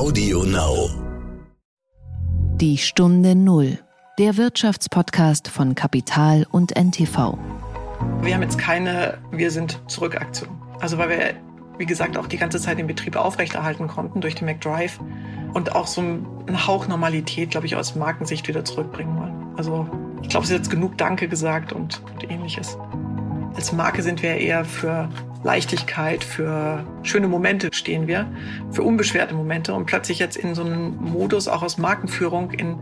Audio Now. Die Stunde Null. Der Wirtschaftspodcast von Kapital und NTV. Wir haben jetzt keine Wir sind zurück Aktion. Also weil wir, wie gesagt, auch die ganze Zeit den Betrieb aufrechterhalten konnten durch den McDrive und auch so einen Hauch Normalität, glaube ich, aus Markensicht wieder zurückbringen wollen. Also ich glaube, es ist jetzt genug Danke gesagt und, und ähnliches. Als Marke sind wir eher für Leichtigkeit, für schöne Momente stehen wir, für unbeschwerte Momente und plötzlich jetzt in so einem Modus auch aus Markenführung in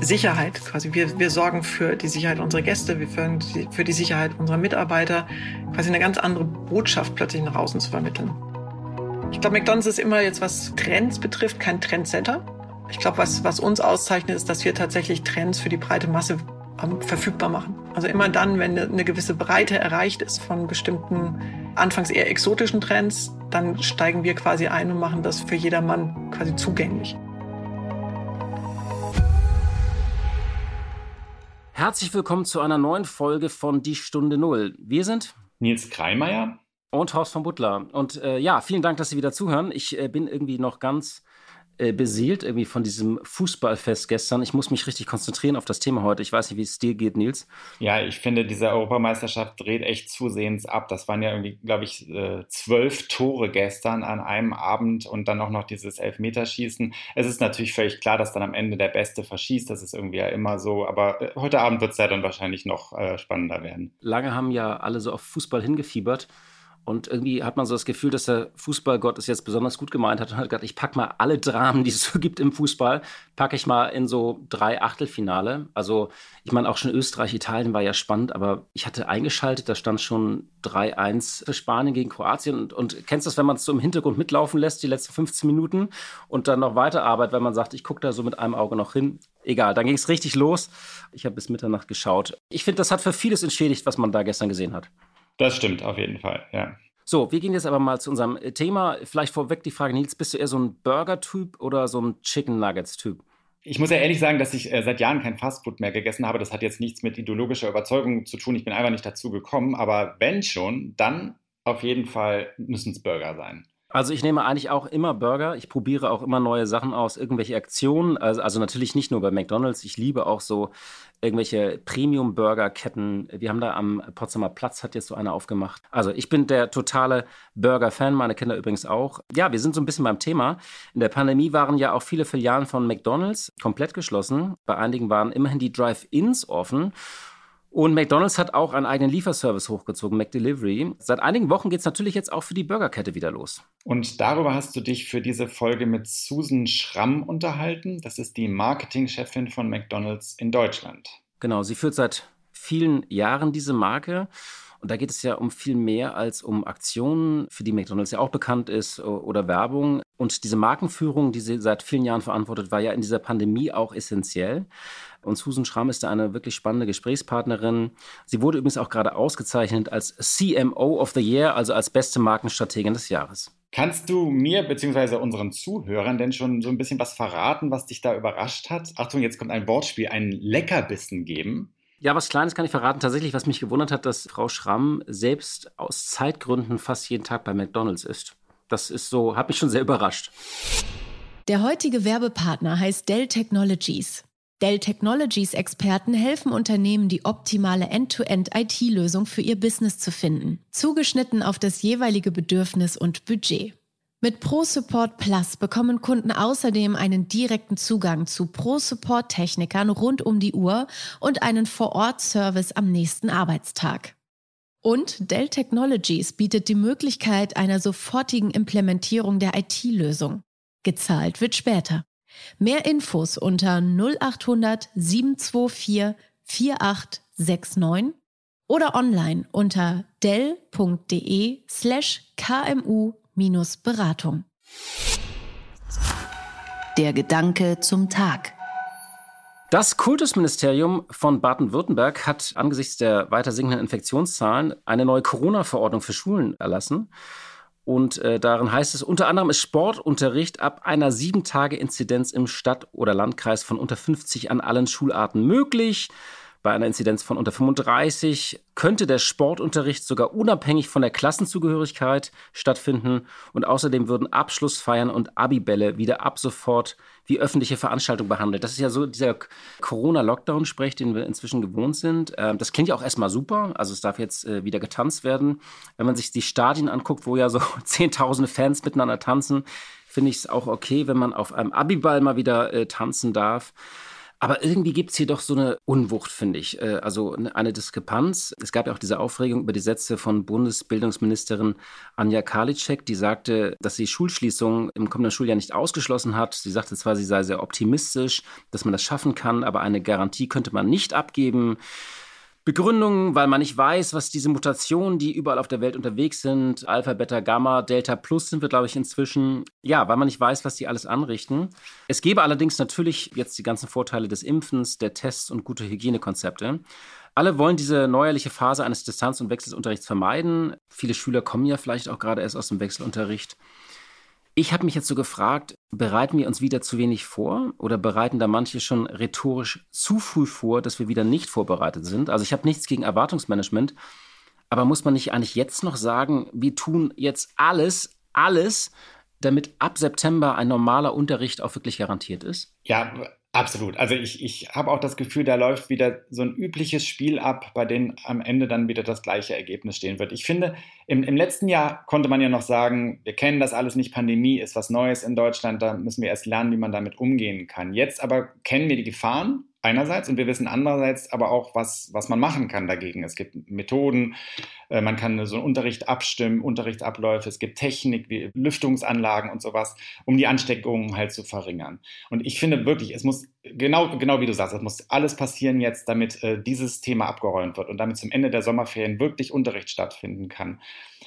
Sicherheit quasi. Wir, wir sorgen für die Sicherheit unserer Gäste, wir für, für die Sicherheit unserer Mitarbeiter, quasi eine ganz andere Botschaft plötzlich nach außen zu vermitteln. Ich glaube, McDonald's ist immer jetzt, was Trends betrifft, kein Trendsetter. Ich glaube, was, was uns auszeichnet, ist, dass wir tatsächlich Trends für die breite Masse verfügbar machen. Also immer dann, wenn eine gewisse Breite erreicht ist von bestimmten anfangs eher exotischen Trends, dann steigen wir quasi ein und machen das für jedermann quasi zugänglich. Herzlich willkommen zu einer neuen Folge von Die Stunde Null. Wir sind Nils Kreimeier und Horst von Butler. Und äh, ja, vielen Dank, dass Sie wieder zuhören. Ich äh, bin irgendwie noch ganz äh, beseelt irgendwie von diesem Fußballfest gestern. Ich muss mich richtig konzentrieren auf das Thema heute. Ich weiß nicht, wie es dir geht, Nils. Ja, ich finde, diese Europameisterschaft dreht echt zusehends ab. Das waren ja irgendwie, glaube ich, äh, zwölf Tore gestern an einem Abend und dann auch noch dieses Elfmeterschießen. Es ist natürlich völlig klar, dass dann am Ende der Beste verschießt. Das ist irgendwie ja immer so. Aber äh, heute Abend wird es ja dann wahrscheinlich noch spannender werden. Lange haben ja alle so auf Fußball hingefiebert. Und irgendwie hat man so das Gefühl, dass der Fußballgott es jetzt besonders gut gemeint hat und hat gesagt, ich packe mal alle Dramen, die es so gibt im Fußball, packe ich mal in so drei Achtelfinale. Also ich meine, auch schon Österreich, Italien war ja spannend, aber ich hatte eingeschaltet, da stand schon 3-1 für Spanien gegen Kroatien. Und, und kennst du das, wenn man es so im Hintergrund mitlaufen lässt, die letzten 15 Minuten und dann noch weiterarbeitet, wenn man sagt, ich gucke da so mit einem Auge noch hin. Egal, dann ging es richtig los. Ich habe bis Mitternacht geschaut. Ich finde, das hat für vieles entschädigt, was man da gestern gesehen hat. Das stimmt auf jeden Fall, ja. So, wir gehen jetzt aber mal zu unserem äh, Thema. Vielleicht vorweg die Frage, Nils, bist du eher so ein Burger-Typ oder so ein Chicken Nuggets-Typ? Ich muss ja ehrlich sagen, dass ich äh, seit Jahren kein Fastfood mehr gegessen habe. Das hat jetzt nichts mit ideologischer Überzeugung zu tun. Ich bin einfach nicht dazu gekommen. Aber wenn schon, dann auf jeden Fall müssen es Burger sein. Also ich nehme eigentlich auch immer Burger. Ich probiere auch immer neue Sachen aus, irgendwelche Aktionen. Also, also natürlich nicht nur bei McDonald's. Ich liebe auch so irgendwelche Premium-Burger-Ketten. Wir haben da am Potsdamer Platz, hat jetzt so eine aufgemacht. Also ich bin der totale Burger-Fan, meine Kinder übrigens auch. Ja, wir sind so ein bisschen beim Thema. In der Pandemie waren ja auch viele Filialen von McDonald's komplett geschlossen. Bei einigen waren immerhin die Drive-Ins offen. Und McDonald's hat auch einen eigenen Lieferservice hochgezogen, McDelivery. Seit einigen Wochen geht es natürlich jetzt auch für die Burgerkette wieder los. Und darüber hast du dich für diese Folge mit Susan Schramm unterhalten. Das ist die Marketingchefin von McDonald's in Deutschland. Genau, sie führt seit vielen Jahren diese Marke. Und da geht es ja um viel mehr als um Aktionen, für die McDonald's ja auch bekannt ist, oder Werbung. Und diese Markenführung, die sie seit vielen Jahren verantwortet, war ja in dieser Pandemie auch essentiell. Und Susan Schramm ist da eine wirklich spannende Gesprächspartnerin. Sie wurde übrigens auch gerade ausgezeichnet als CMO of the Year, also als beste Markenstrategin des Jahres. Kannst du mir bzw. unseren Zuhörern denn schon so ein bisschen was verraten, was dich da überrascht hat? Achtung, jetzt kommt ein Wortspiel, ein Leckerbissen geben. Ja, was Kleines kann ich verraten. Tatsächlich, was mich gewundert hat, dass Frau Schramm selbst aus Zeitgründen fast jeden Tag bei McDonalds ist. Das ist so, hat mich schon sehr überrascht. Der heutige Werbepartner heißt Dell Technologies. Dell Technologies Experten helfen Unternehmen, die optimale End-to-End-IT-Lösung für ihr Business zu finden, zugeschnitten auf das jeweilige Bedürfnis und Budget. Mit ProSupport Plus bekommen Kunden außerdem einen direkten Zugang zu ProSupport-Technikern rund um die Uhr und einen Vor-Ort-Service am nächsten Arbeitstag. Und Dell Technologies bietet die Möglichkeit einer sofortigen Implementierung der IT-Lösung. Gezahlt wird später. Mehr Infos unter 0800 724 4869 oder online unter dell.de slash kmu-beratung. Der Gedanke zum Tag. Das Kultusministerium von Baden-Württemberg hat angesichts der weiter sinkenden Infektionszahlen eine neue Corona-Verordnung für Schulen erlassen. Und äh, darin heißt es, unter anderem ist Sportunterricht ab einer sieben Tage Inzidenz im Stadt- oder Landkreis von unter 50 an allen Schularten möglich. Bei einer Inzidenz von unter 35 könnte der Sportunterricht sogar unabhängig von der Klassenzugehörigkeit stattfinden und außerdem würden Abschlussfeiern und Abibälle wieder ab sofort wie öffentliche Veranstaltungen behandelt. Das ist ja so dieser Corona-Lockdown-Sprech, den wir inzwischen gewohnt sind. Ähm, das klingt ja auch erstmal super. Also es darf jetzt äh, wieder getanzt werden. Wenn man sich die Stadien anguckt, wo ja so zehntausende Fans miteinander tanzen, finde ich es auch okay, wenn man auf einem Abiball mal wieder äh, tanzen darf. Aber irgendwie gibt es hier doch so eine Unwucht, finde ich. Äh, also eine Diskrepanz. Es gab ja auch diese Aufregung über die Sätze von Bundesbildungsministerin Anja Karliczek, die sagte, dass sie Schulschließungen im kommenden Schuljahr nicht ausgeschlossen hat. Sie sagte zwar, sie sei sehr optimistisch, dass man das schaffen kann, aber eine Garantie könnte man nicht abgeben. Begründungen, weil man nicht weiß, was diese Mutationen, die überall auf der Welt unterwegs sind, Alpha, Beta, Gamma, Delta Plus sind wir, glaube ich, inzwischen, ja, weil man nicht weiß, was die alles anrichten. Es gäbe allerdings natürlich jetzt die ganzen Vorteile des Impfens, der Tests und gute Hygienekonzepte. Alle wollen diese neuerliche Phase eines Distanz- und Wechselunterrichts vermeiden. Viele Schüler kommen ja vielleicht auch gerade erst aus dem Wechselunterricht. Ich habe mich jetzt so gefragt, bereiten wir uns wieder zu wenig vor oder bereiten da manche schon rhetorisch zu früh vor, dass wir wieder nicht vorbereitet sind? Also ich habe nichts gegen Erwartungsmanagement, aber muss man nicht eigentlich jetzt noch sagen, wir tun jetzt alles, alles, damit ab September ein normaler Unterricht auch wirklich garantiert ist? Ja, Absolut. Also ich, ich habe auch das Gefühl, da läuft wieder so ein übliches Spiel ab, bei dem am Ende dann wieder das gleiche Ergebnis stehen wird. Ich finde, im, im letzten Jahr konnte man ja noch sagen, wir kennen das alles nicht, Pandemie ist was Neues in Deutschland, da müssen wir erst lernen, wie man damit umgehen kann. Jetzt aber kennen wir die Gefahren einerseits und wir wissen andererseits aber auch, was, was man machen kann dagegen. Es gibt Methoden, äh, man kann so einen Unterricht abstimmen, Unterrichtsabläufe, es gibt Technik wie Lüftungsanlagen und sowas, um die Ansteckungen halt zu verringern. Und ich finde wirklich, es muss genau, genau wie du sagst, es muss alles passieren jetzt, damit äh, dieses Thema abgeräumt wird und damit zum Ende der Sommerferien wirklich Unterricht stattfinden kann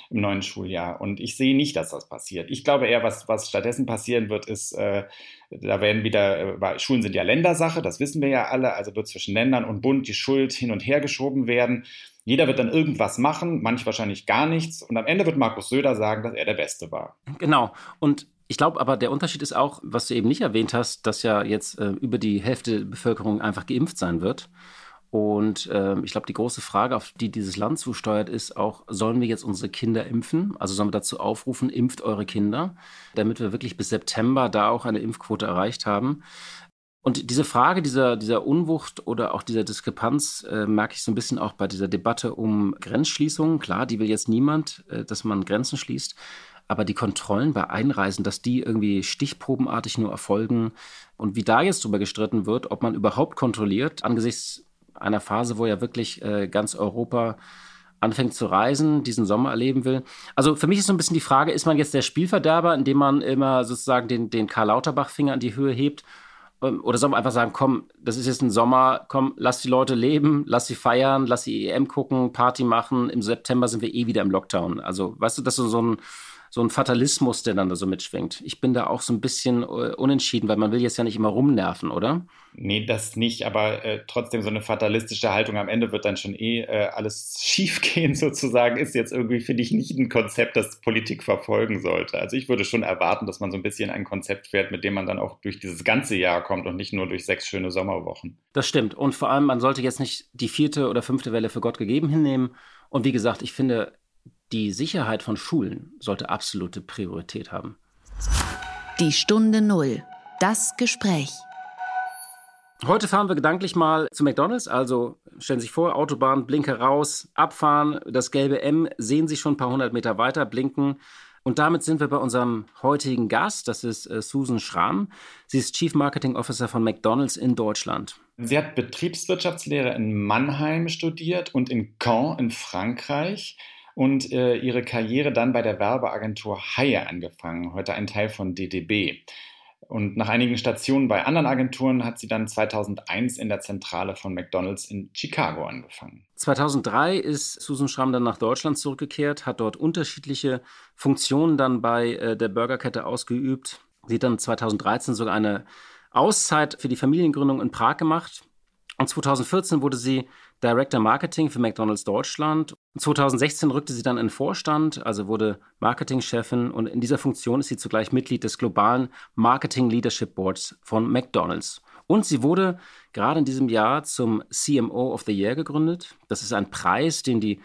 im neuen Schuljahr. Und ich sehe nicht, dass das passiert. Ich glaube eher, was, was stattdessen passieren wird, ist, äh, da werden wieder, äh, Schulen sind ja Ländersache, das wissen wir ja alle, also wird zwischen Ländern und Bund die Schuld hin und her geschoben werden. Jeder wird dann irgendwas machen, manch wahrscheinlich gar nichts. Und am Ende wird Markus Söder sagen, dass er der Beste war. Genau. Und ich glaube aber, der Unterschied ist auch, was du eben nicht erwähnt hast, dass ja jetzt äh, über die Hälfte der Bevölkerung einfach geimpft sein wird. Und äh, ich glaube, die große Frage, auf die dieses Land zusteuert, ist auch, sollen wir jetzt unsere Kinder impfen? Also sollen wir dazu aufrufen, impft eure Kinder, damit wir wirklich bis September da auch eine Impfquote erreicht haben. Und diese Frage dieser, dieser Unwucht oder auch dieser Diskrepanz äh, merke ich so ein bisschen auch bei dieser Debatte um Grenzschließungen. Klar, die will jetzt niemand, äh, dass man Grenzen schließt. Aber die Kontrollen bei Einreisen, dass die irgendwie stichprobenartig nur erfolgen und wie da jetzt drüber gestritten wird, ob man überhaupt kontrolliert angesichts einer Phase, wo ja wirklich äh, ganz Europa anfängt zu reisen, diesen Sommer erleben will. Also für mich ist so ein bisschen die Frage, ist man jetzt der Spielverderber, indem man immer sozusagen den, den Karl Lauterbach-Finger an die Höhe hebt? Ähm, oder soll man einfach sagen, komm, das ist jetzt ein Sommer, komm, lass die Leute leben, lass sie feiern, lass sie EM gucken, Party machen. Im September sind wir eh wieder im Lockdown. Also, weißt du, das ist so ein, so ein Fatalismus, der dann da so mitschwingt. Ich bin da auch so ein bisschen äh, unentschieden, weil man will jetzt ja nicht immer rumnerven, oder? Nee, das nicht, aber äh, trotzdem so eine fatalistische Haltung. Am Ende wird dann schon eh äh, alles schiefgehen, sozusagen, ist jetzt irgendwie, finde ich, nicht ein Konzept, das Politik verfolgen sollte. Also ich würde schon erwarten, dass man so ein bisschen ein Konzept fährt, mit dem man dann auch durch dieses ganze Jahr kommt und nicht nur durch sechs schöne Sommerwochen. Das stimmt. Und vor allem, man sollte jetzt nicht die vierte oder fünfte Welle für Gott gegeben hinnehmen. Und wie gesagt, ich finde, die Sicherheit von Schulen sollte absolute Priorität haben. Die Stunde Null. Das Gespräch. Heute fahren wir gedanklich mal zu McDonalds. Also stellen Sie sich vor, Autobahn, Blinker raus, abfahren, das gelbe M sehen Sie schon ein paar hundert Meter weiter blinken. Und damit sind wir bei unserem heutigen Gast. Das ist äh, Susan Schramm. Sie ist Chief Marketing Officer von McDonalds in Deutschland. Sie hat Betriebswirtschaftslehre in Mannheim studiert und in Caen in Frankreich und äh, ihre Karriere dann bei der Werbeagentur Haie angefangen, heute ein Teil von DDB. Und nach einigen Stationen bei anderen Agenturen hat sie dann 2001 in der Zentrale von McDonald's in Chicago angefangen. 2003 ist Susan Schramm dann nach Deutschland zurückgekehrt, hat dort unterschiedliche Funktionen dann bei äh, der Burgerkette ausgeübt. Sie hat dann 2013 sogar eine Auszeit für die Familiengründung in Prag gemacht. Und 2014 wurde sie Director Marketing für McDonald's Deutschland. 2016 rückte sie dann in den Vorstand, also wurde Marketingchefin und in dieser Funktion ist sie zugleich Mitglied des globalen Marketing Leadership Boards von McDonald's. Und sie wurde gerade in diesem Jahr zum CMO of the Year gegründet. Das ist ein Preis, den die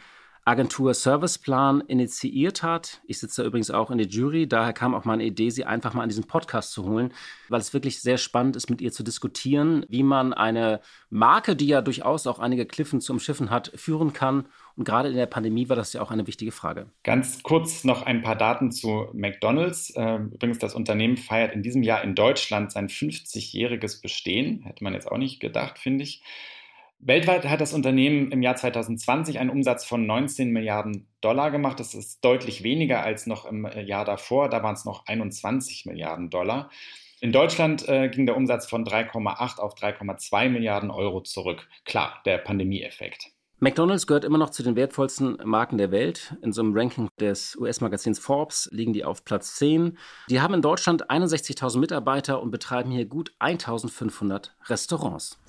Agentur Serviceplan initiiert hat. Ich sitze da übrigens auch in der Jury. Daher kam auch meine Idee, sie einfach mal in diesen Podcast zu holen, weil es wirklich sehr spannend ist, mit ihr zu diskutieren, wie man eine Marke, die ja durchaus auch einige Kliffen zu umschiffen hat, führen kann. Und gerade in der Pandemie war das ja auch eine wichtige Frage. Ganz kurz noch ein paar Daten zu McDonald's. Ähm, übrigens, das Unternehmen feiert in diesem Jahr in Deutschland sein 50-jähriges Bestehen. Hätte man jetzt auch nicht gedacht, finde ich. Weltweit hat das Unternehmen im Jahr 2020 einen Umsatz von 19 Milliarden Dollar gemacht. Das ist deutlich weniger als noch im äh, Jahr davor. Da waren es noch 21 Milliarden Dollar. In Deutschland äh, ging der Umsatz von 3,8 auf 3,2 Milliarden Euro zurück. Klar, der Pandemieeffekt. McDonald's gehört immer noch zu den wertvollsten Marken der Welt. In so einem Ranking des US-Magazins Forbes liegen die auf Platz 10. Die haben in Deutschland 61.000 Mitarbeiter und betreiben hier gut 1.500 Restaurants.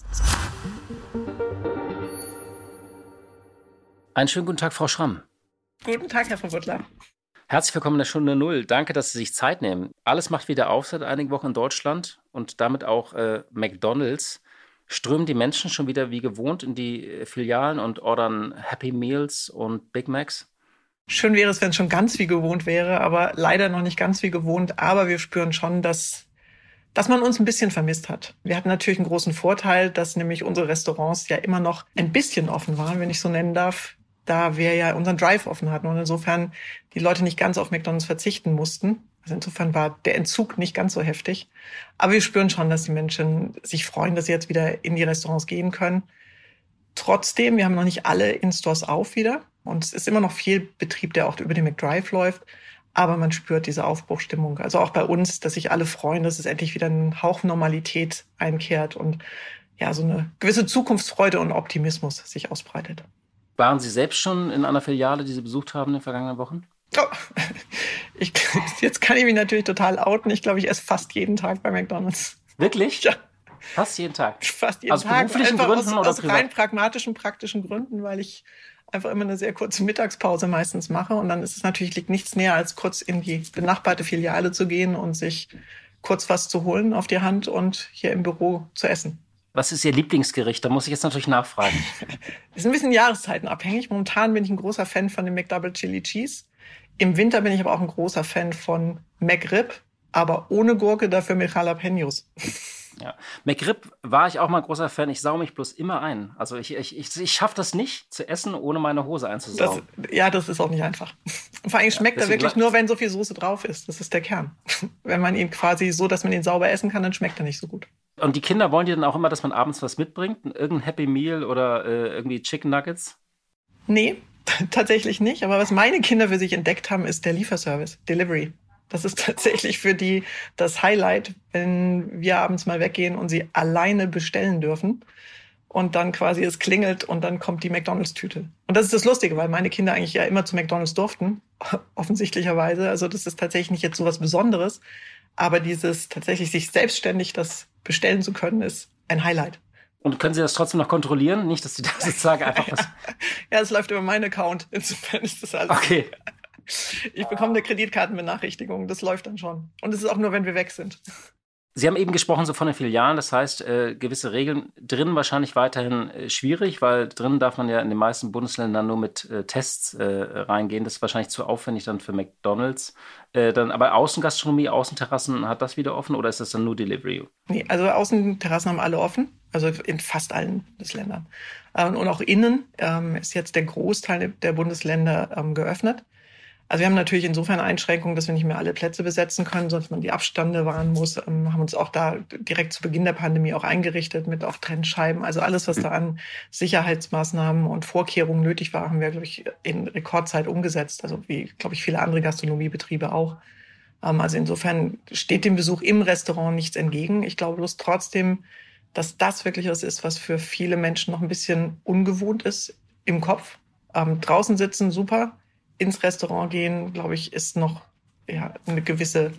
Einen schönen guten Tag, Frau Schramm. Guten Tag, Herr Frau Butler. Herzlich willkommen in der Stunde Null. Danke, dass Sie sich Zeit nehmen. Alles macht wieder auf seit einigen Wochen in Deutschland und damit auch äh, McDonalds. Strömen die Menschen schon wieder wie gewohnt in die äh, Filialen und ordern Happy Meals und Big Macs? Schön wäre es, wenn es schon ganz wie gewohnt wäre, aber leider noch nicht ganz wie gewohnt. Aber wir spüren schon, dass dass man uns ein bisschen vermisst hat. Wir hatten natürlich einen großen Vorteil, dass nämlich unsere Restaurants ja immer noch ein bisschen offen waren, wenn ich so nennen darf, da wir ja unseren Drive offen hatten und insofern die Leute nicht ganz auf McDonald's verzichten mussten. Also insofern war der Entzug nicht ganz so heftig. Aber wir spüren schon, dass die Menschen sich freuen, dass sie jetzt wieder in die Restaurants gehen können. Trotzdem, wir haben noch nicht alle In-Stores auf wieder. Und es ist immer noch viel Betrieb, der auch über den McDrive läuft aber man spürt diese Aufbruchstimmung. Also auch bei uns, dass sich alle freuen, dass es endlich wieder ein Hauch Normalität einkehrt und ja, so eine gewisse Zukunftsfreude und Optimismus sich ausbreitet. Waren Sie selbst schon in einer Filiale, die Sie besucht haben in den vergangenen Wochen? Oh, ich, jetzt kann ich mich natürlich total outen. Ich glaube, ich esse fast jeden Tag bei McDonalds. Wirklich? Ja. Fast jeden Tag. Fast jeden aus Tag. beruflichen Gründen aus, oder aus privat? rein pragmatischen, praktischen Gründen, weil ich einfach immer eine sehr kurze Mittagspause meistens mache. Und dann ist es natürlich, liegt nichts näher, als kurz in die benachbarte Filiale zu gehen und sich kurz was zu holen auf die Hand und hier im Büro zu essen. Was ist Ihr Lieblingsgericht? Da muss ich jetzt natürlich nachfragen. ist ein bisschen jahreszeitenabhängig. Momentan bin ich ein großer Fan von dem McDouble Chili Cheese. Im Winter bin ich aber auch ein großer Fan von McRib, aber ohne Gurke, dafür mit Jalapenos. Ja. McRib war ich auch mal ein großer Fan. Ich sau mich bloß immer ein. Also ich, ich, ich, ich schaffe das nicht zu essen, ohne meine Hose einzusauen. Das, ja, das ist auch nicht einfach. Und vor allem schmeckt ja, er wirklich nur, wenn so viel Soße drauf ist. Das ist der Kern. Wenn man ihn quasi so, dass man ihn sauber essen kann, dann schmeckt er nicht so gut. Und die Kinder wollen die dann auch immer, dass man abends was mitbringt? Irgendein Happy Meal oder äh, irgendwie Chicken Nuggets? Nee, tatsächlich nicht. Aber was meine Kinder für sich entdeckt haben, ist der Lieferservice, Delivery. Das ist tatsächlich für die das Highlight, wenn wir abends mal weggehen und sie alleine bestellen dürfen und dann quasi es klingelt und dann kommt die McDonalds-Tüte. Und das ist das Lustige, weil meine Kinder eigentlich ja immer zu McDonalds durften, offensichtlicherweise. Also das ist tatsächlich nicht jetzt so was Besonderes, aber dieses tatsächlich sich selbstständig das bestellen zu können, ist ein Highlight. Und können Sie das trotzdem noch kontrollieren? Nicht, dass Sie das sozusagen einfach was. ja, es läuft über meinen Account. Insofern ist das alles. Okay. Ich bekomme eine Kreditkartenbenachrichtigung, das läuft dann schon. Und es ist auch nur, wenn wir weg sind. Sie haben eben gesprochen so von den Filialen, das heißt, äh, gewisse Regeln drinnen wahrscheinlich weiterhin äh, schwierig, weil drinnen darf man ja in den meisten Bundesländern nur mit äh, Tests äh, reingehen. Das ist wahrscheinlich zu aufwendig dann für McDonalds. Äh, dann, aber Außengastronomie, Außenterrassen, hat das wieder offen oder ist das dann nur Delivery? Nee, also Außenterrassen haben alle offen, also in fast allen Bundesländern. Ähm, und auch innen ähm, ist jetzt der Großteil der Bundesländer ähm, geöffnet. Also wir haben natürlich insofern Einschränkungen, dass wir nicht mehr alle Plätze besetzen können, sonst man die Abstände wahren muss. Ähm, haben uns auch da direkt zu Beginn der Pandemie auch eingerichtet mit auch Trennscheiben. Also alles, was da an Sicherheitsmaßnahmen und Vorkehrungen nötig war, haben wir, glaube ich, in Rekordzeit umgesetzt. Also wie, glaube ich, viele andere Gastronomiebetriebe auch. Ähm, also insofern steht dem Besuch im Restaurant nichts entgegen. Ich glaube bloß trotzdem, dass das wirklich was ist, was für viele Menschen noch ein bisschen ungewohnt ist im Kopf. Ähm, draußen sitzen, super ins Restaurant gehen, glaube ich, ist noch ja, eine gewisse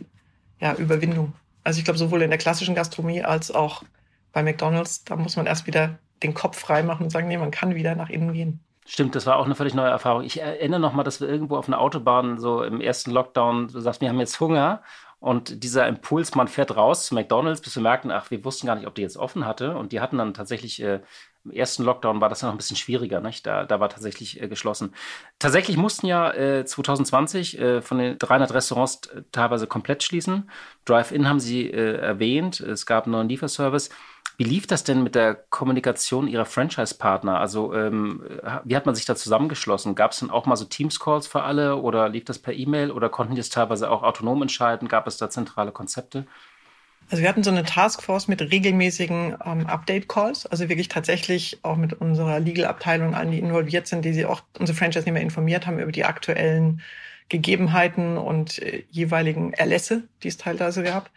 ja, Überwindung. Also ich glaube, sowohl in der klassischen Gastronomie als auch bei McDonald's, da muss man erst wieder den Kopf frei machen und sagen, nee, man kann wieder nach innen gehen. Stimmt, das war auch eine völlig neue Erfahrung. Ich erinnere noch mal, dass wir irgendwo auf einer Autobahn so im ersten Lockdown, du sagst, wir haben jetzt Hunger Und dieser Impuls, man fährt raus zu McDonalds, bis wir merken, ach, wir wussten gar nicht, ob die jetzt offen hatte. Und die hatten dann tatsächlich äh, im ersten Lockdown war das ja noch ein bisschen schwieriger, nicht? Da, da war tatsächlich äh, geschlossen. Tatsächlich mussten ja äh, 2020 äh, von den 300 Restaurants äh, teilweise komplett schließen. Drive-In haben Sie äh, erwähnt. Es gab einen neuen Lieferservice. Wie lief das denn mit der Kommunikation Ihrer Franchise-Partner? Also, ähm, wie hat man sich da zusammengeschlossen? Gab es denn auch mal so Teams-Calls für alle oder lief das per E-Mail oder konnten die es teilweise auch autonom entscheiden? Gab es da zentrale Konzepte? Also wir hatten so eine Taskforce mit regelmäßigen ähm, Update-Calls, also wirklich tatsächlich auch mit unserer Legal-Abteilung, allen, die involviert sind, die sie auch unsere Franchise-Nehmer informiert haben über die aktuellen Gegebenheiten und äh, jeweiligen Erlässe, die es teilweise gab.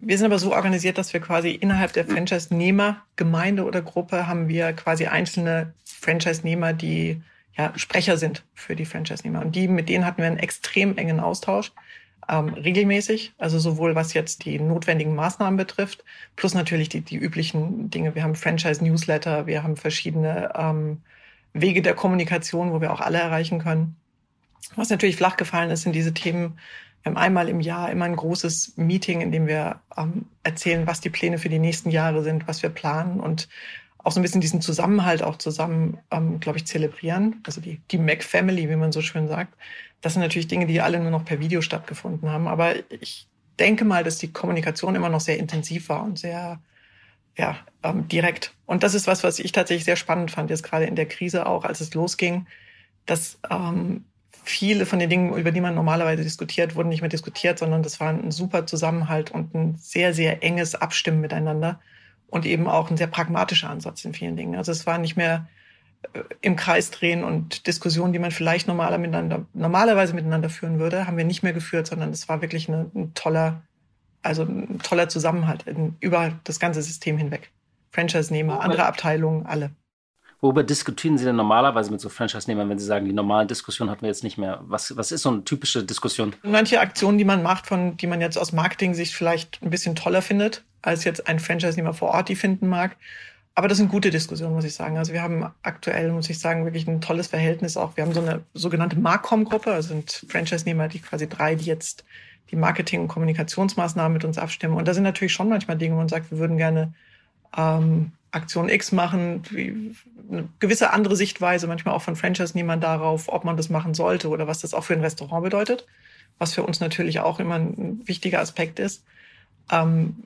Wir sind aber so organisiert, dass wir quasi innerhalb der Franchise-Nehmer, Gemeinde oder Gruppe haben wir quasi einzelne Franchise-Nehmer, die ja, Sprecher sind für die Franchise-Nehmer. Und die, mit denen hatten wir einen extrem engen Austausch ähm, regelmäßig, also sowohl was jetzt die notwendigen Maßnahmen betrifft, plus natürlich die, die üblichen Dinge. Wir haben Franchise-Newsletter, wir haben verschiedene ähm, Wege der Kommunikation, wo wir auch alle erreichen können. Was natürlich flach gefallen ist, sind diese Themen. Wir haben einmal im Jahr immer ein großes Meeting, in dem wir ähm, erzählen, was die Pläne für die nächsten Jahre sind, was wir planen und auch so ein bisschen diesen Zusammenhalt auch zusammen, ähm, glaube ich, zelebrieren. Also die, die Mac Family, wie man so schön sagt. Das sind natürlich Dinge, die alle nur noch per Video stattgefunden haben. Aber ich denke mal, dass die Kommunikation immer noch sehr intensiv war und sehr ja, ähm, direkt. Und das ist was, was ich tatsächlich sehr spannend fand, jetzt gerade in der Krise auch, als es losging, dass ähm, viele von den Dingen, über die man normalerweise diskutiert, wurden nicht mehr diskutiert, sondern das war ein super Zusammenhalt und ein sehr, sehr enges Abstimmen miteinander und eben auch ein sehr pragmatischer Ansatz in vielen Dingen. Also es war nicht mehr äh, im Kreis drehen und Diskussionen, die man vielleicht normaler miteinander, normalerweise miteinander führen würde, haben wir nicht mehr geführt, sondern es war wirklich eine, ein toller, also ein toller Zusammenhalt in, über das ganze System hinweg. Franchise-Nehmer, andere Abteilungen, alle. Worüber diskutieren Sie denn normalerweise mit so Franchise-Nehmern, wenn Sie sagen, die normalen Diskussionen hatten wir jetzt nicht mehr? Was, was ist so eine typische Diskussion? Manche Aktionen, die man macht, von, die man jetzt aus Marketing-Sicht vielleicht ein bisschen toller findet, als jetzt ein Franchise-Nehmer vor Ort die finden mag. Aber das sind gute Diskussionen, muss ich sagen. Also wir haben aktuell, muss ich sagen, wirklich ein tolles Verhältnis auch. Wir haben so eine sogenannte Marcom-Gruppe, also sind Franchise-Nehmer, die quasi drei, die jetzt die Marketing- und Kommunikationsmaßnahmen mit uns abstimmen. Und da sind natürlich schon manchmal Dinge, wo man sagt, wir würden gerne ähm, Aktion X machen, wie eine gewisse andere Sichtweise, manchmal auch von Franchise-Nehmern darauf, ob man das machen sollte oder was das auch für ein Restaurant bedeutet, was für uns natürlich auch immer ein wichtiger Aspekt ist. Ähm,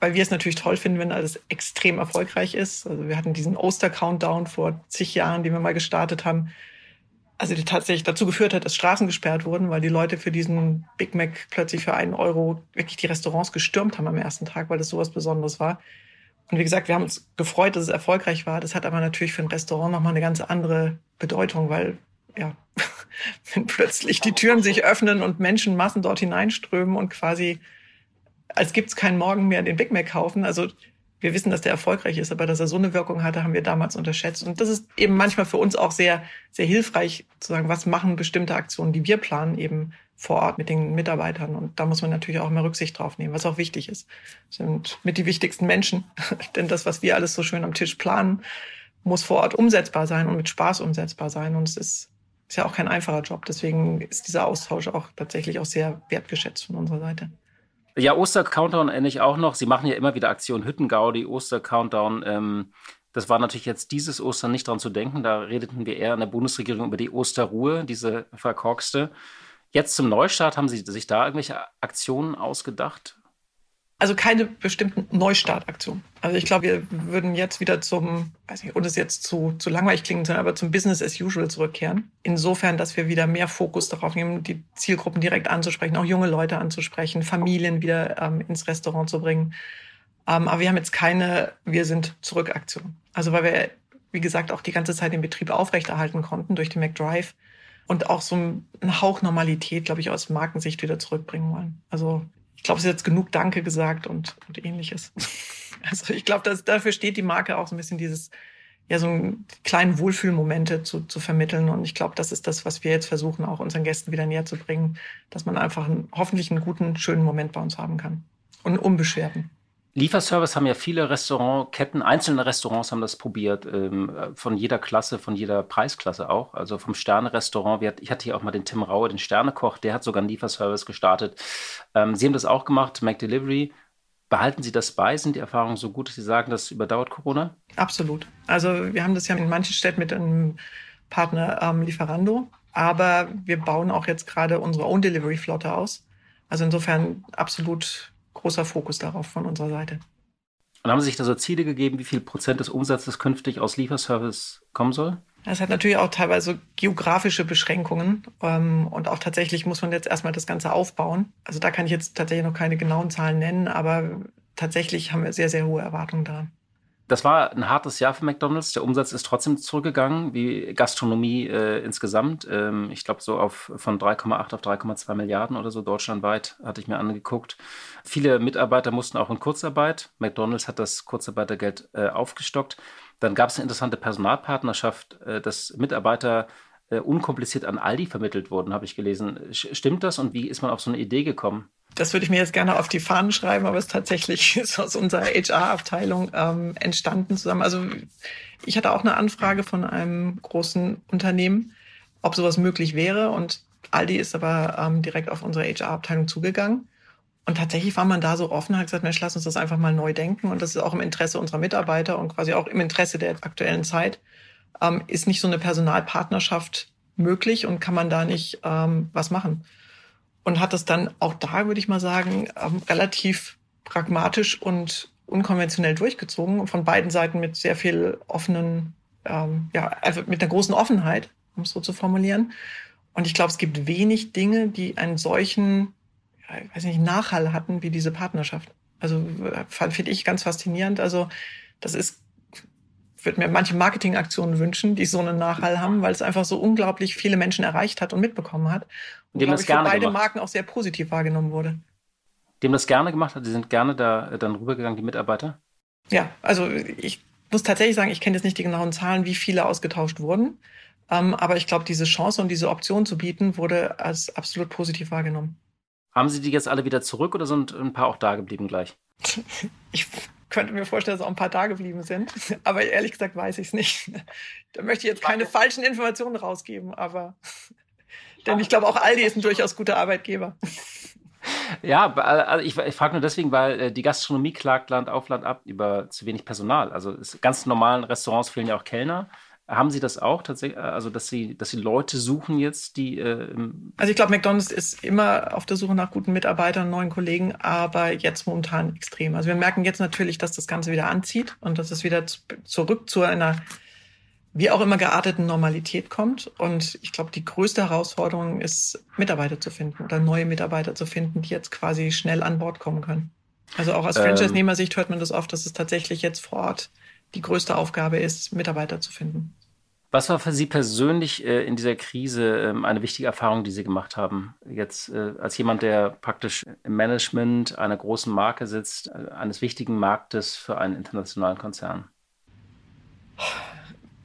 weil wir es natürlich toll finden, wenn alles extrem erfolgreich ist. Also wir hatten diesen Oster-Countdown vor zig Jahren, den wir mal gestartet haben. Also die tatsächlich dazu geführt hat, dass Straßen gesperrt wurden, weil die Leute für diesen Big Mac plötzlich für einen Euro wirklich die Restaurants gestürmt haben am ersten Tag, weil das sowas Besonderes war. Und wie gesagt, wir haben uns gefreut, dass es erfolgreich war. Das hat aber natürlich für ein Restaurant nochmal eine ganz andere Bedeutung, weil ja, wenn plötzlich die Türen sich öffnen und Menschenmassen dort hineinströmen und quasi als gibt's keinen Morgen mehr den Big Mac kaufen. Also wir wissen, dass der erfolgreich ist, aber dass er so eine Wirkung hatte, haben wir damals unterschätzt. Und das ist eben manchmal für uns auch sehr, sehr hilfreich zu sagen, was machen bestimmte Aktionen, die wir planen, eben vor Ort mit den Mitarbeitern. Und da muss man natürlich auch immer Rücksicht drauf nehmen, was auch wichtig ist. Sind mit die wichtigsten Menschen. Denn das, was wir alles so schön am Tisch planen, muss vor Ort umsetzbar sein und mit Spaß umsetzbar sein. Und es ist, ist ja auch kein einfacher Job. Deswegen ist dieser Austausch auch tatsächlich auch sehr wertgeschätzt von unserer Seite. Ja, Oster-Countdown ähnlich ich auch noch. Sie machen ja immer wieder Aktion Hüttengaudi, Oster-Countdown. Ähm, das war natürlich jetzt dieses Ostern nicht dran zu denken. Da redeten wir eher in der Bundesregierung über die Osterruhe, diese verkorkste. Jetzt zum Neustart, haben Sie sich da irgendwelche Aktionen ausgedacht? Also keine bestimmten Neustartaktionen. Also ich glaube, wir würden jetzt wieder zum, weiß nicht, ohne es jetzt zu, zu langweilig klingen soll, aber zum Business as usual zurückkehren. Insofern, dass wir wieder mehr Fokus darauf nehmen, die Zielgruppen direkt anzusprechen, auch junge Leute anzusprechen, Familien wieder ähm, ins Restaurant zu bringen. Ähm, aber wir haben jetzt keine Wir sind zurück Aktion. Also weil wir, wie gesagt, auch die ganze Zeit den Betrieb aufrechterhalten konnten durch den McDrive und auch so einen Hauch Normalität, glaube ich, aus Markensicht wieder zurückbringen wollen. Also ich glaube, es ist jetzt genug Danke gesagt und, und ähnliches. Also ich glaube, dafür steht die Marke auch so ein bisschen dieses, ja, so einen kleinen Wohlfühlmomente zu, zu vermitteln. Und ich glaube, das ist das, was wir jetzt versuchen, auch unseren Gästen wieder näher zu bringen, dass man einfach einen, hoffentlich einen guten, schönen Moment bei uns haben kann. Und unbeschwerten. Lieferservice haben ja viele Restaurantketten, einzelne Restaurants haben das probiert, ähm, von jeder Klasse, von jeder Preisklasse auch. Also vom Sterne-Restaurant, ich hatte hier auch mal den Tim Raue, den Sternekoch, der hat sogar einen Lieferservice gestartet. Ähm, Sie haben das auch gemacht, McDelivery. Behalten Sie das bei? Sind die Erfahrungen so gut, dass Sie sagen, das überdauert Corona? Absolut. Also wir haben das ja in manchen Städten mit einem Partner ähm, Lieferando, aber wir bauen auch jetzt gerade unsere Own Delivery Flotte aus. Also insofern absolut großer Fokus darauf von unserer Seite. Und haben Sie sich da so Ziele gegeben, wie viel Prozent des Umsatzes künftig aus Lieferservice kommen soll? Es hat natürlich auch teilweise geografische Beschränkungen ähm, und auch tatsächlich muss man jetzt erstmal das Ganze aufbauen. Also da kann ich jetzt tatsächlich noch keine genauen Zahlen nennen, aber tatsächlich haben wir sehr, sehr hohe Erwartungen daran. Das war ein hartes Jahr für McDonald's. Der Umsatz ist trotzdem zurückgegangen, wie Gastronomie äh, insgesamt. Ähm, ich glaube, so auf, von 3,8 auf 3,2 Milliarden oder so deutschlandweit hatte ich mir angeguckt. Viele Mitarbeiter mussten auch in Kurzarbeit. McDonald's hat das Kurzarbeitergeld äh, aufgestockt. Dann gab es eine interessante Personalpartnerschaft, äh, dass Mitarbeiter äh, unkompliziert an Aldi vermittelt wurden, habe ich gelesen. Stimmt das und wie ist man auf so eine Idee gekommen? Das würde ich mir jetzt gerne auf die Fahnen schreiben, aber es tatsächlich ist aus unserer HR-Abteilung ähm, entstanden zusammen. Also ich hatte auch eine Anfrage von einem großen Unternehmen, ob sowas möglich wäre. Und Aldi ist aber ähm, direkt auf unsere HR-Abteilung zugegangen. Und tatsächlich war man da so offen, hat gesagt, Mensch, lass uns das einfach mal neu denken. Und das ist auch im Interesse unserer Mitarbeiter und quasi auch im Interesse der aktuellen Zeit. Ähm, ist nicht so eine Personalpartnerschaft möglich und kann man da nicht ähm, was machen? Und hat es dann auch da, würde ich mal sagen, ähm, relativ pragmatisch und unkonventionell durchgezogen, von beiden Seiten mit sehr viel offenen, ähm, ja, also mit einer großen Offenheit, um es so zu formulieren. Und ich glaube, es gibt wenig Dinge, die einen solchen, ja, ich weiß nicht, Nachhall hatten wie diese Partnerschaft. Also finde ich ganz faszinierend. Also das ist würde mir manche Marketingaktionen wünschen, die so einen Nachhall haben, weil es einfach so unglaublich viele Menschen erreicht hat und mitbekommen hat. Und, dem das gerne für beide gemacht. Marken auch sehr positiv wahrgenommen wurde. Dem das gerne gemacht hat, die sind gerne da dann rübergegangen, die Mitarbeiter? Ja, also ich muss tatsächlich sagen, ich kenne jetzt nicht die genauen Zahlen, wie viele ausgetauscht wurden. Ähm, aber ich glaube, diese Chance und diese Option zu bieten, wurde als absolut positiv wahrgenommen. Haben Sie die jetzt alle wieder zurück oder sind ein paar auch da geblieben gleich? ich könnte mir vorstellen, dass auch ein paar da geblieben sind. Aber ehrlich gesagt weiß ich es nicht. Da möchte ich jetzt keine falschen Informationen rausgeben, aber denn ich glaube, auch Aldi ist ein durchaus guter Arbeitgeber. Ja, also ich, ich frage nur deswegen, weil äh, die Gastronomie klagt Land auf Land ab über zu wenig Personal. Also ganz normalen Restaurants fehlen ja auch Kellner. Haben Sie das auch tatsächlich, also dass Sie, dass Sie Leute suchen jetzt, die äh, Also ich glaube, McDonalds ist immer auf der Suche nach guten Mitarbeitern, neuen Kollegen, aber jetzt momentan extrem. Also wir merken jetzt natürlich, dass das Ganze wieder anzieht und dass es wieder zurück zu einer wie auch immer gearteten Normalität kommt. Und ich glaube, die größte Herausforderung ist, Mitarbeiter zu finden oder neue Mitarbeiter zu finden, die jetzt quasi schnell an Bord kommen können. Also auch aus ähm, Franchise-Nehmersicht hört man das oft, dass es tatsächlich jetzt vor Ort die größte Aufgabe ist, Mitarbeiter zu finden. Was war für Sie persönlich äh, in dieser Krise ähm, eine wichtige Erfahrung, die Sie gemacht haben? Jetzt äh, als jemand, der praktisch im Management einer großen Marke sitzt, äh, eines wichtigen Marktes für einen internationalen Konzern?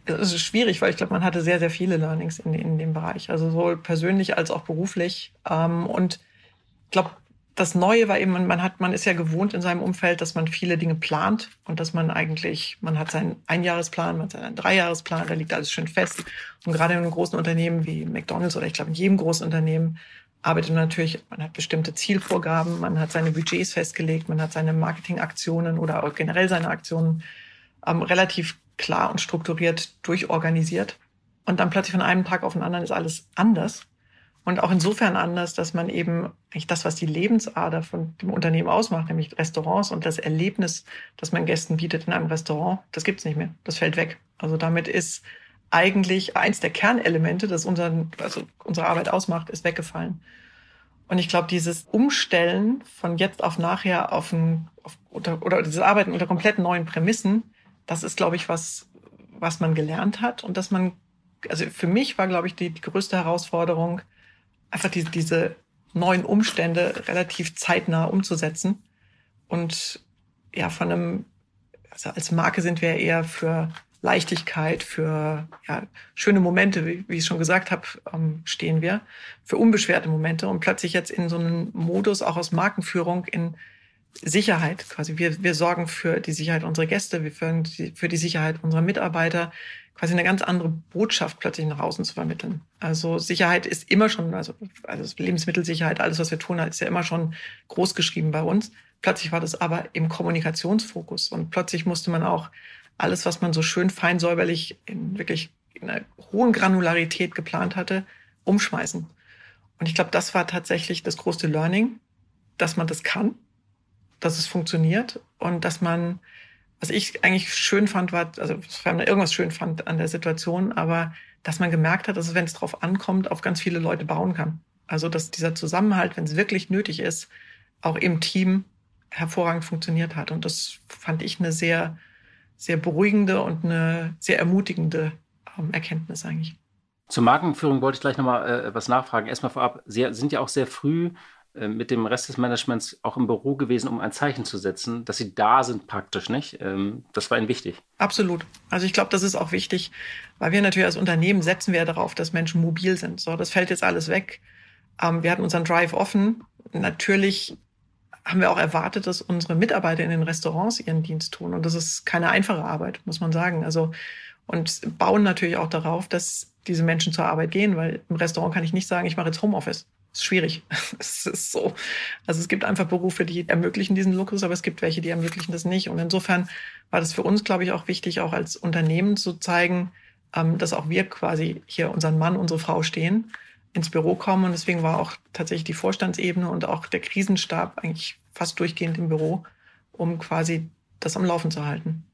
Es ist schwierig, weil ich glaube, man hatte sehr, sehr viele Learnings in, in dem Bereich. Also sowohl persönlich als auch beruflich. Ähm, und ich glaube, das Neue war eben, man hat, man ist ja gewohnt in seinem Umfeld, dass man viele Dinge plant und dass man eigentlich, man hat seinen Einjahresplan, man hat seinen Dreijahresplan, da liegt alles schön fest. Und gerade in einem großen Unternehmen wie McDonalds oder ich glaube in jedem großen Unternehmen arbeitet man natürlich, man hat bestimmte Zielvorgaben, man hat seine Budgets festgelegt, man hat seine Marketingaktionen oder auch generell seine Aktionen ähm, relativ klar und strukturiert durchorganisiert. Und dann plötzlich von einem Tag auf den anderen ist alles anders. Und auch insofern anders, dass man eben eigentlich das, was die Lebensader von dem Unternehmen ausmacht, nämlich Restaurants und das Erlebnis, das man Gästen bietet in einem Restaurant, das gibt's nicht mehr. Das fällt weg. Also damit ist eigentlich eins der Kernelemente, das unseren, also unsere Arbeit ausmacht, ist weggefallen. Und ich glaube, dieses Umstellen von jetzt auf nachher auf ein, auf, oder, oder dieses Arbeiten unter komplett neuen Prämissen, das ist, glaube ich, was, was man gelernt hat und dass man, also für mich war, glaube ich, die, die größte Herausforderung, einfach die, diese neuen Umstände relativ zeitnah umzusetzen. Und ja, von einem, also als Marke sind wir eher für Leichtigkeit, für ja, schöne Momente, wie, wie ich schon gesagt habe, ähm, stehen wir, für unbeschwerte Momente und plötzlich jetzt in so einem Modus auch aus Markenführung in Sicherheit quasi. Wir, wir sorgen für die Sicherheit unserer Gäste, wir die, für die Sicherheit unserer Mitarbeiter, quasi eine ganz andere Botschaft plötzlich nach außen zu vermitteln. Also Sicherheit ist immer schon, also, also Lebensmittelsicherheit, alles, was wir tun, ist ja immer schon groß geschrieben bei uns. Plötzlich war das aber im Kommunikationsfokus und plötzlich musste man auch alles, was man so schön fein säuberlich in wirklich in einer hohen Granularität geplant hatte, umschmeißen. Und ich glaube, das war tatsächlich das große Learning, dass man das kann, dass es funktioniert und dass man, was ich eigentlich schön fand, war, also wenn man irgendwas schön fand an der Situation, aber dass man gemerkt hat, dass es, wenn es drauf ankommt, auf ganz viele Leute bauen kann. Also dass dieser Zusammenhalt, wenn es wirklich nötig ist, auch im Team hervorragend funktioniert hat. Und das fand ich eine sehr, sehr beruhigende und eine sehr ermutigende ähm, Erkenntnis eigentlich. Zur Markenführung wollte ich gleich nochmal äh, was nachfragen. Erstmal vorab, Sie sind ja auch sehr früh mit dem Rest des Managements auch im Büro gewesen, um ein Zeichen zu setzen, dass Sie da sind praktisch, nicht? Ähm, das war Ihnen wichtig. Absolut. Also ich glaube, das ist auch wichtig, weil wir natürlich als Unternehmen setzen wir darauf, dass Menschen mobil sind. So, das fällt jetzt alles weg. Ähm, wir hatten unseren Drive offen. Natürlich haben wir auch erwartet, dass unsere Mitarbeiter in den Restaurants ihren Dienst tun. Und das ist keine einfache Arbeit, muss man sagen. Also, und bauen natürlich auch darauf, dass diese Menschen zur Arbeit gehen, weil im Restaurant kann ich nicht sagen, ich mache jetzt Homeoffice. Ist schwierig. Es ist so. Also es gibt einfach Berufe, die ermöglichen diesen Luxus, aber es gibt welche, die ermöglichen das nicht. Und insofern war das für uns, glaube ich, auch wichtig, auch als Unternehmen zu zeigen, ähm, dass auch wir quasi hier unseren Mann, unsere Frau stehen, ins Büro kommen. Und deswegen war auch tatsächlich die Vorstandsebene und auch der Krisenstab eigentlich fast durchgehend im Büro, um quasi das am Laufen zu halten.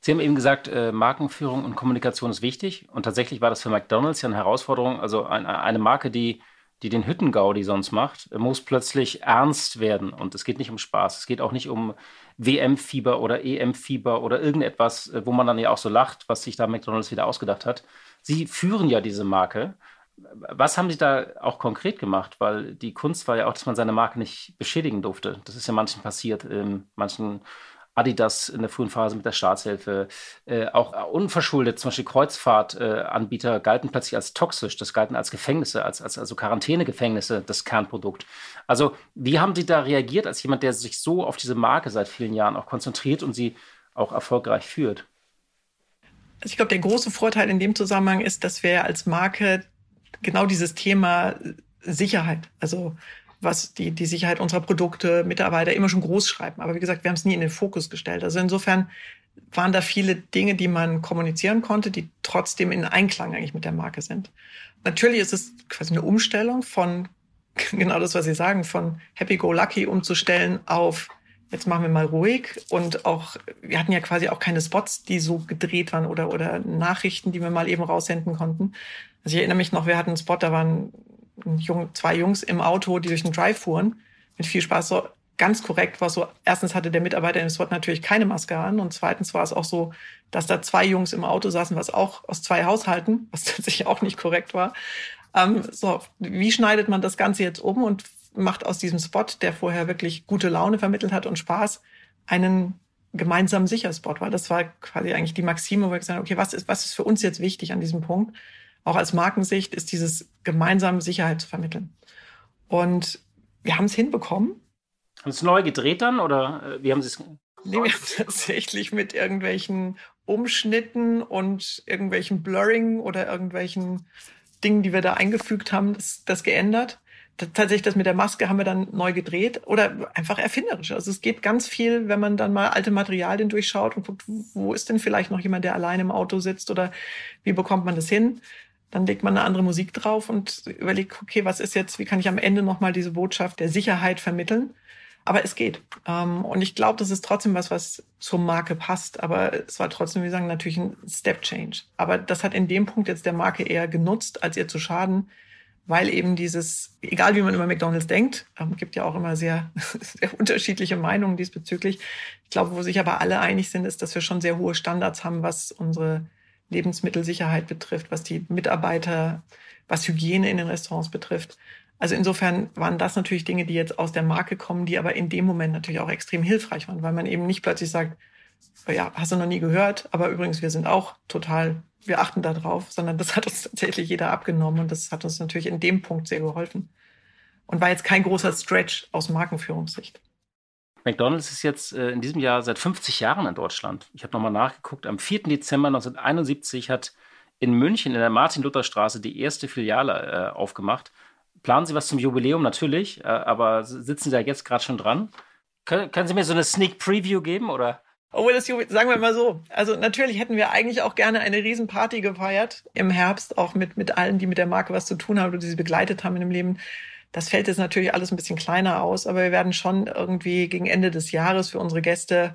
Sie haben eben gesagt, äh, Markenführung und Kommunikation ist wichtig. Und tatsächlich war das für McDonald's ja eine Herausforderung. Also ein, eine Marke, die, die den Hüttengaudi sonst macht, muss plötzlich ernst werden. Und es geht nicht um Spaß. Es geht auch nicht um WM-Fieber oder EM-Fieber oder irgendetwas, äh, wo man dann ja auch so lacht, was sich da McDonald's wieder ausgedacht hat. Sie führen ja diese Marke. Was haben Sie da auch konkret gemacht? Weil die Kunst war ja auch, dass man seine Marke nicht beschädigen durfte. Das ist ja manchen passiert, in manchen Adidas in der frühen Phase mit der Staatshilfe, äh, auch unverschuldet, zum Beispiel Kreuzfahrtanbieter äh, galten plötzlich als toxisch, das galten als Gefängnisse, als, als also Quarantänegefängnisse, das Kernprodukt. Also wie haben Sie da reagiert als jemand, der sich so auf diese Marke seit vielen Jahren auch konzentriert und sie auch erfolgreich führt? Also ich glaube, der große Vorteil in dem Zusammenhang ist, dass wir als Marke genau dieses Thema Sicherheit, also was die, die Sicherheit unserer Produkte, Mitarbeiter immer schon groß schreiben. Aber wie gesagt, wir haben es nie in den Fokus gestellt. Also insofern waren da viele Dinge, die man kommunizieren konnte, die trotzdem in Einklang eigentlich mit der Marke sind. Natürlich ist es quasi eine Umstellung von genau das, was Sie sagen, von Happy Go Lucky umzustellen auf jetzt machen wir mal ruhig und auch wir hatten ja quasi auch keine Spots, die so gedreht waren oder oder Nachrichten, die wir mal eben raussenden konnten. Also ich erinnere mich noch, wir hatten einen Spot, da waren Jung, zwei Jungs im Auto, die durch den Drive fuhren, mit viel Spaß. So ganz korrekt war so, erstens hatte der Mitarbeiter im SWAT natürlich keine Maske an und zweitens war es auch so, dass da zwei Jungs im Auto saßen, was auch aus zwei Haushalten, was tatsächlich auch nicht korrekt war. Ähm, so, wie schneidet man das Ganze jetzt um und macht aus diesem Spot, der vorher wirklich gute Laune vermittelt hat und Spaß, einen gemeinsamen Sicherspot, weil das war quasi eigentlich die Maxime, wo wir gesagt haben, okay, was ist, was ist für uns jetzt wichtig an diesem Punkt? Auch als Markensicht, ist dieses gemeinsame Sicherheit zu vermitteln. Und wir haben es hinbekommen. Haben Sie es neu gedreht dann oder äh, wie haben Sie es? Nee, wir haben tatsächlich mit irgendwelchen Umschnitten und irgendwelchen Blurring oder irgendwelchen Dingen, die wir da eingefügt haben, das, das geändert. Tatsächlich das mit der Maske haben wir dann neu gedreht oder einfach erfinderisch. Also es geht ganz viel, wenn man dann mal alte Materialien durchschaut und guckt, wo ist denn vielleicht noch jemand, der allein im Auto sitzt oder wie bekommt man das hin? Dann legt man eine andere Musik drauf und überlegt, okay, was ist jetzt, wie kann ich am Ende nochmal diese Botschaft der Sicherheit vermitteln? Aber es geht. Ähm, und ich glaube, das ist trotzdem was, was zur Marke passt. Aber es war trotzdem, wie sagen, natürlich ein Step Change. Aber das hat in dem Punkt jetzt der Marke eher genutzt, als ihr zu schaden, weil eben dieses, egal wie man über McDonalds denkt, ähm, gibt ja auch immer sehr, sehr unterschiedliche Meinungen diesbezüglich. Ich glaube, wo sich aber alle einig sind, ist, dass wir schon sehr hohe Standards haben, was unsere Lebensmittelsicherheit betrifft, was die Mitarbeiter, was Hygiene in den Restaurants betrifft. Also insofern waren das natürlich Dinge, die jetzt aus der Marke kommen, die aber in dem Moment natürlich auch extrem hilfreich waren, weil man eben nicht plötzlich sagt, oh ja, hast du noch nie gehört, aber übrigens, wir sind auch total, wir achten da drauf, sondern das hat uns tatsächlich jeder abgenommen und das hat uns natürlich in dem Punkt sehr geholfen. Und war jetzt kein großer Stretch aus Markenführungssicht. McDonald's ist jetzt äh, in diesem Jahr seit 50 Jahren in Deutschland. Ich habe nochmal nachgeguckt. Am 4. Dezember 1971 hat in München in der Martin-Luther-Straße die erste Filiale äh, aufgemacht. Planen Sie was zum Jubiläum? Natürlich, äh, aber sitzen Sie da jetzt gerade schon dran? Können, können Sie mir so eine Sneak Preview geben oder? Oh, das sagen wir mal so. Also natürlich hätten wir eigentlich auch gerne eine Riesenparty gefeiert im Herbst, auch mit, mit allen, die mit der Marke was zu tun haben oder die sie begleitet haben in dem Leben. Das fällt jetzt natürlich alles ein bisschen kleiner aus, aber wir werden schon irgendwie gegen Ende des Jahres für unsere Gäste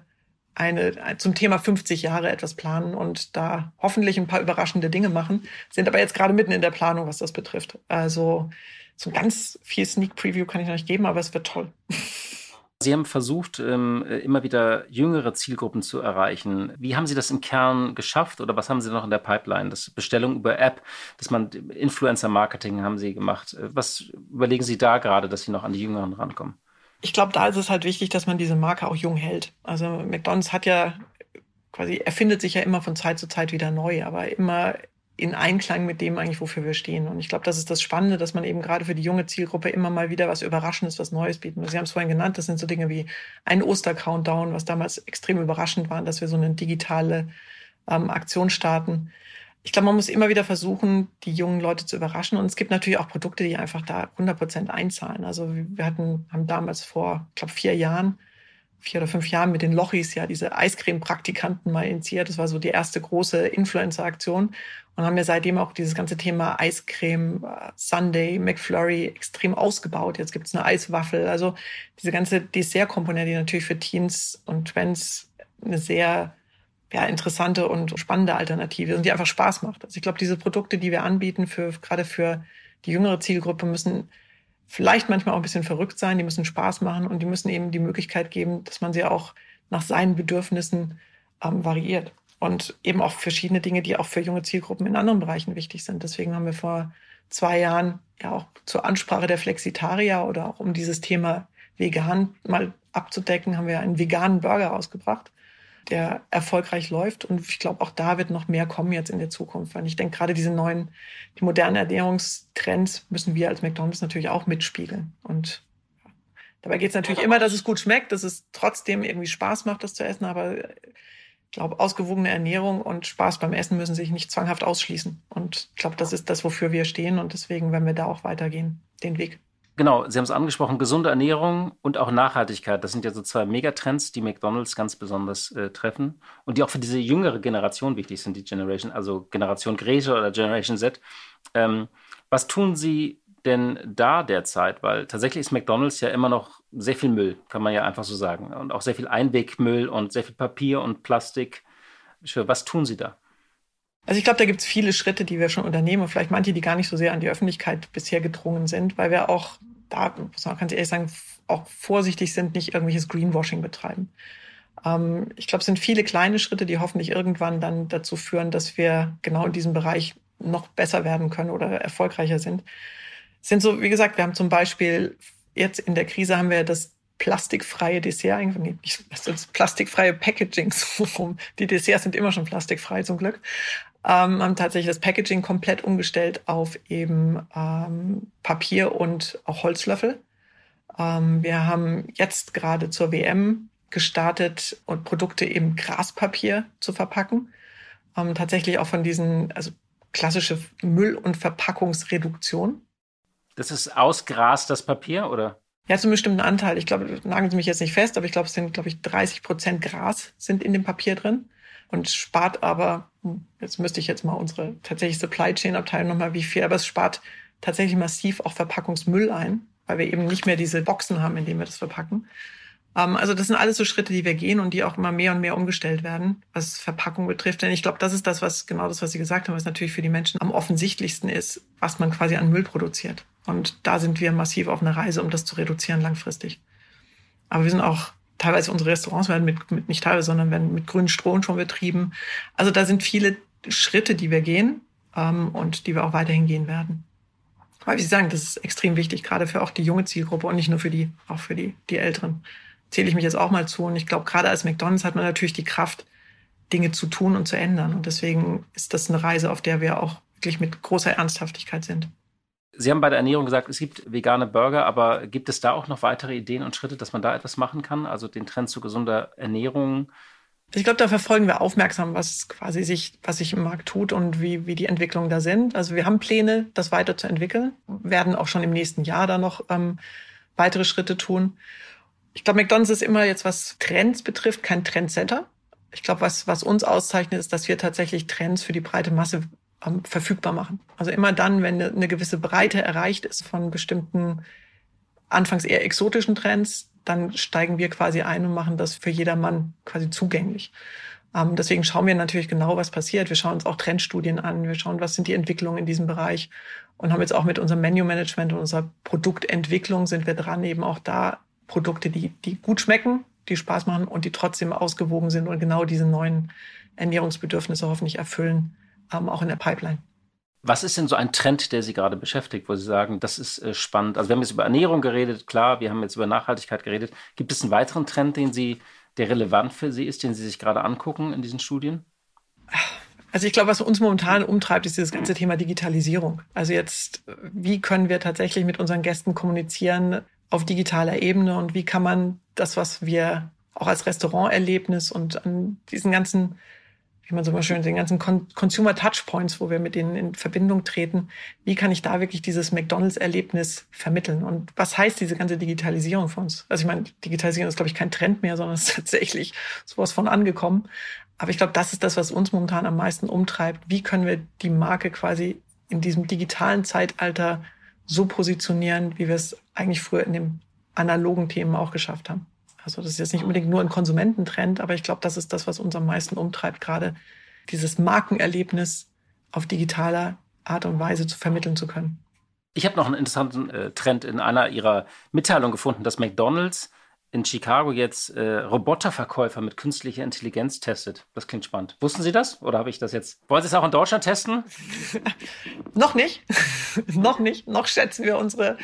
eine, zum Thema 50 Jahre etwas planen und da hoffentlich ein paar überraschende Dinge machen, sind aber jetzt gerade mitten in der Planung, was das betrifft. Also so ganz viel Sneak Preview kann ich noch nicht geben, aber es wird toll. Sie haben versucht, ähm, immer wieder jüngere Zielgruppen zu erreichen. Wie haben Sie das im Kern geschafft oder was haben Sie noch in der Pipeline? Das Bestellung über App, dass man Influencer-Marketing haben Sie gemacht. Was überlegen Sie da gerade, dass Sie noch an die Jüngeren rankommen? Ich glaube, da ist es halt wichtig, dass man diese Marke auch jung hält. Also McDonald's hat ja quasi erfindet sich ja immer von Zeit zu Zeit wieder neu, aber immer in Einklang mit dem eigentlich, wofür wir stehen. Und ich glaube, das ist das Spannende, dass man eben gerade für die junge Zielgruppe immer mal wieder was Überraschendes, was Neues bieten muss. Sie haben es vorhin genannt, das sind so Dinge wie ein Oster-Countdown, was damals extrem überraschend war, dass wir so eine digitale ähm, Aktion starten. Ich glaube, man muss immer wieder versuchen, die jungen Leute zu überraschen. Und es gibt natürlich auch Produkte, die einfach da 100 Prozent einzahlen. Also wir hatten, haben damals vor, ich glaube, vier Jahren vier oder fünf Jahren mit den Lochis ja diese Eiscreme-Praktikanten mal initiiert. Das war so die erste große Influencer-Aktion und haben ja seitdem auch dieses ganze Thema Eiscreme, äh, Sunday, McFlurry extrem ausgebaut. Jetzt gibt es eine Eiswaffel. Also diese ganze Dessert-Komponente, die natürlich für Teens und Twins eine sehr ja, interessante und spannende Alternative und die einfach Spaß macht. Also ich glaube, diese Produkte, die wir anbieten, für gerade für die jüngere Zielgruppe, müssen vielleicht manchmal auch ein bisschen verrückt sein, die müssen Spaß machen und die müssen eben die Möglichkeit geben, dass man sie auch nach seinen Bedürfnissen ähm, variiert. Und eben auch verschiedene Dinge, die auch für junge Zielgruppen in anderen Bereichen wichtig sind. Deswegen haben wir vor zwei Jahren ja auch zur Ansprache der Flexitarier oder auch um dieses Thema vegan mal abzudecken, haben wir einen veganen Burger rausgebracht der erfolgreich läuft. Und ich glaube, auch da wird noch mehr kommen jetzt in der Zukunft. Weil ich denke, gerade diese neuen, die modernen Ernährungstrends müssen wir als McDonalds natürlich auch mitspiegeln. Und dabei geht es natürlich immer, dass es gut schmeckt, dass es trotzdem irgendwie Spaß macht, das zu essen. Aber ich glaube, ausgewogene Ernährung und Spaß beim Essen müssen sich nicht zwanghaft ausschließen. Und ich glaube, das ist das, wofür wir stehen. Und deswegen werden wir da auch weitergehen, den Weg. Genau, Sie haben es angesprochen, gesunde Ernährung und auch Nachhaltigkeit. Das sind ja so zwei Megatrends, die McDonald's ganz besonders äh, treffen und die auch für diese jüngere Generation wichtig sind, die Generation, also Generation Grete oder Generation Z. Ähm, was tun Sie denn da derzeit? Weil tatsächlich ist McDonald's ja immer noch sehr viel Müll, kann man ja einfach so sagen. Und auch sehr viel Einwegmüll und sehr viel Papier und Plastik. Was tun Sie da? Also ich glaube, da gibt es viele Schritte, die wir schon unternehmen und vielleicht manche, die gar nicht so sehr an die Öffentlichkeit bisher gedrungen sind, weil wir auch da, muss man ganz ehrlich sagen, auch vorsichtig sind, nicht irgendwelches Greenwashing betreiben. Ähm, ich glaube, es sind viele kleine Schritte, die hoffentlich irgendwann dann dazu führen, dass wir genau in diesem Bereich noch besser werden können oder erfolgreicher sind. Es sind so, wie gesagt, wir haben zum Beispiel jetzt in der Krise haben wir das plastikfreie Dessert. Nee, das plastikfreie Packaging. Die Desserts sind immer schon plastikfrei zum Glück ähm, haben tatsächlich das Packaging komplett umgestellt auf eben ähm, Papier und auch Holzlöffel. Ähm, wir haben jetzt gerade zur WM gestartet und Produkte eben Graspapier zu verpacken. Ähm, tatsächlich auch von diesen, also klassische Müll- und Verpackungsreduktion. Das ist aus Gras das Papier, oder? Ja, zu einem bestimmten Anteil. Ich glaube, nageln Sie mich jetzt nicht fest, aber ich glaube, es sind, glaube ich, 30 Prozent Gras sind in dem Papier drin und spart aber, hm, jetzt müsste ich jetzt mal unsere tatsächlich Supply Chain Abteilung nochmal wie viel, aber es spart tatsächlich massiv auch Verpackungsmüll ein, weil wir eben nicht mehr diese Boxen haben, in denen wir das verpacken. Ähm, also das sind alles so Schritte, die wir gehen und die auch immer mehr und mehr umgestellt werden, was Verpackung betrifft. Denn ich glaube, das ist das, was genau das, was Sie gesagt haben, was natürlich für die Menschen am offensichtlichsten ist, was man quasi an Müll produziert. Und da sind wir massiv auf einer Reise, um das zu reduzieren langfristig. Aber wir sind auch teilweise unsere Restaurants werden mit, mit nicht teilweise, sondern werden mit grünen Strom schon betrieben. Also da sind viele Schritte, die wir gehen ähm, und die wir auch weiterhin gehen werden. Weil wie Sie sagen, das ist extrem wichtig, gerade für auch die junge Zielgruppe und nicht nur für die, auch für die, die Älteren. Zähle ich mich jetzt auch mal zu. Und ich glaube, gerade als McDonalds hat man natürlich die Kraft, Dinge zu tun und zu ändern. Und deswegen ist das eine Reise, auf der wir auch wirklich mit großer Ernsthaftigkeit sind. Sie haben bei der Ernährung gesagt, es gibt vegane Burger, aber gibt es da auch noch weitere Ideen und Schritte, dass man da etwas machen kann? Also den Trend zu gesunder Ernährung? Ich glaube, da verfolgen wir aufmerksam, was quasi sich, was sich im Markt tut und wie, wie die Entwicklungen da sind. Also wir haben Pläne, das weiterzuentwickeln, werden auch schon im nächsten Jahr da noch ähm, weitere Schritte tun. Ich glaube, McDonald's ist immer jetzt, was Trends betrifft, kein Trendsetter. Ich glaube, was, was uns auszeichnet, ist, dass wir tatsächlich Trends für die breite Masse ähm, verfügbar machen. Also immer dann, wenn eine, eine gewisse Breite erreicht ist von bestimmten anfangs eher exotischen Trends, dann steigen wir quasi ein und machen das für jedermann quasi zugänglich. Ähm, deswegen schauen wir natürlich genau, was passiert. Wir schauen uns auch Trendstudien an. Wir schauen, was sind die Entwicklungen in diesem Bereich und haben jetzt auch mit unserem Menu-Management und unserer Produktentwicklung sind wir dran, eben auch da Produkte, die, die gut schmecken, die Spaß machen und die trotzdem ausgewogen sind und genau diese neuen Ernährungsbedürfnisse hoffentlich erfüllen, auch in der Pipeline. Was ist denn so ein Trend, der Sie gerade beschäftigt, wo Sie sagen, das ist äh, spannend? Also wir haben jetzt über Ernährung geredet, klar, wir haben jetzt über Nachhaltigkeit geredet. Gibt es einen weiteren Trend, den Sie, der relevant für Sie ist, den Sie sich gerade angucken in diesen Studien? Also ich glaube, was uns momentan umtreibt, ist dieses ganze Thema Digitalisierung. Also jetzt, wie können wir tatsächlich mit unseren Gästen kommunizieren auf digitaler Ebene und wie kann man das, was wir auch als Restauranterlebnis und an diesen ganzen wie man so mal schön den ganzen Consumer Touchpoints, wo wir mit denen in Verbindung treten, wie kann ich da wirklich dieses McDonalds-Erlebnis vermitteln? Und was heißt diese ganze Digitalisierung für uns? Also ich meine, Digitalisierung ist, glaube ich, kein Trend mehr, sondern ist tatsächlich sowas von angekommen. Aber ich glaube, das ist das, was uns momentan am meisten umtreibt. Wie können wir die Marke quasi in diesem digitalen Zeitalter so positionieren, wie wir es eigentlich früher in den analogen Themen auch geschafft haben? Also das ist jetzt nicht unbedingt nur ein Konsumententrend, aber ich glaube, das ist das, was uns am meisten umtreibt, gerade dieses Markenerlebnis auf digitaler Art und Weise zu vermitteln zu können. Ich habe noch einen interessanten äh, Trend in einer Ihrer Mitteilungen gefunden, dass McDonald's in Chicago jetzt äh, Roboterverkäufer mit künstlicher Intelligenz testet. Das klingt spannend. Wussten Sie das? Oder habe ich das jetzt? Wollen Sie es auch in Deutschland testen? noch nicht. noch nicht. Noch schätzen wir unsere,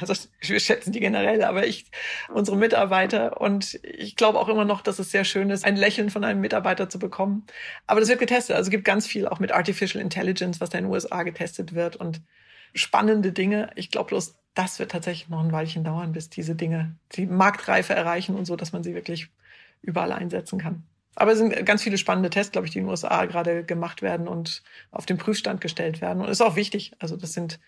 also wir schätzen die generell, aber ich, unsere Mitarbeiter. Und ich glaube auch immer noch, dass es sehr schön ist, ein Lächeln von einem Mitarbeiter zu bekommen. Aber das wird getestet. Also es gibt ganz viel auch mit Artificial Intelligence, was da in den USA getestet wird und spannende Dinge. Ich glaube bloß, das wird tatsächlich noch ein Weilchen dauern, bis diese Dinge die Marktreife erreichen und so, dass man sie wirklich überall einsetzen kann. Aber es sind ganz viele spannende Tests, glaube ich, die in den USA gerade gemacht werden und auf den Prüfstand gestellt werden. Und ist auch wichtig. Also das sind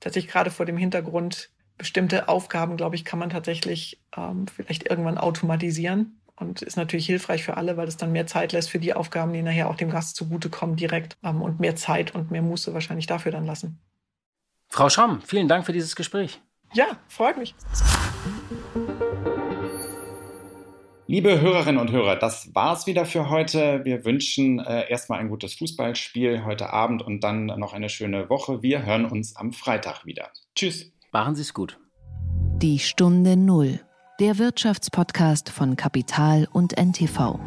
tatsächlich gerade vor dem Hintergrund bestimmte Aufgaben, glaube ich, kann man tatsächlich ähm, vielleicht irgendwann automatisieren. Und ist natürlich hilfreich für alle, weil es dann mehr Zeit lässt für die Aufgaben, die nachher auch dem Gast zugutekommen direkt ähm, und mehr Zeit und mehr Muße wahrscheinlich dafür dann lassen. Frau Schramm, vielen Dank für dieses Gespräch. Ja, freut mich. Liebe Hörerinnen und Hörer, das war's wieder für heute. Wir wünschen äh, erstmal ein gutes Fußballspiel heute Abend und dann noch eine schöne Woche. Wir hören uns am Freitag wieder. Tschüss. Machen Sie es gut. Die Stunde Null, der Wirtschaftspodcast von Kapital und NTV.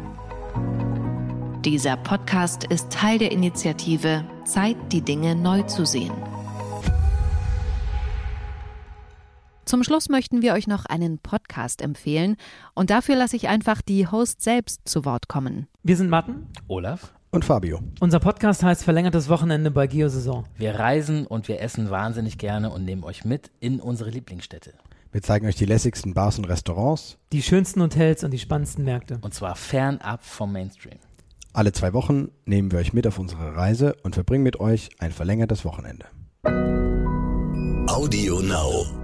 Dieser Podcast ist Teil der Initiative Zeit, die Dinge neu zu sehen. Zum Schluss möchten wir euch noch einen Podcast empfehlen und dafür lasse ich einfach die Host selbst zu Wort kommen. Wir sind Matten, Olaf und Fabio. Unser Podcast heißt Verlängertes Wochenende bei Geosaison. Wir reisen und wir essen wahnsinnig gerne und nehmen euch mit in unsere Lieblingsstädte. Wir zeigen euch die lässigsten Bars und Restaurants, die schönsten Hotels und die spannendsten Märkte. Und zwar fernab vom Mainstream. Alle zwei Wochen nehmen wir euch mit auf unsere Reise und verbringen mit euch ein verlängertes Wochenende. Audio Now.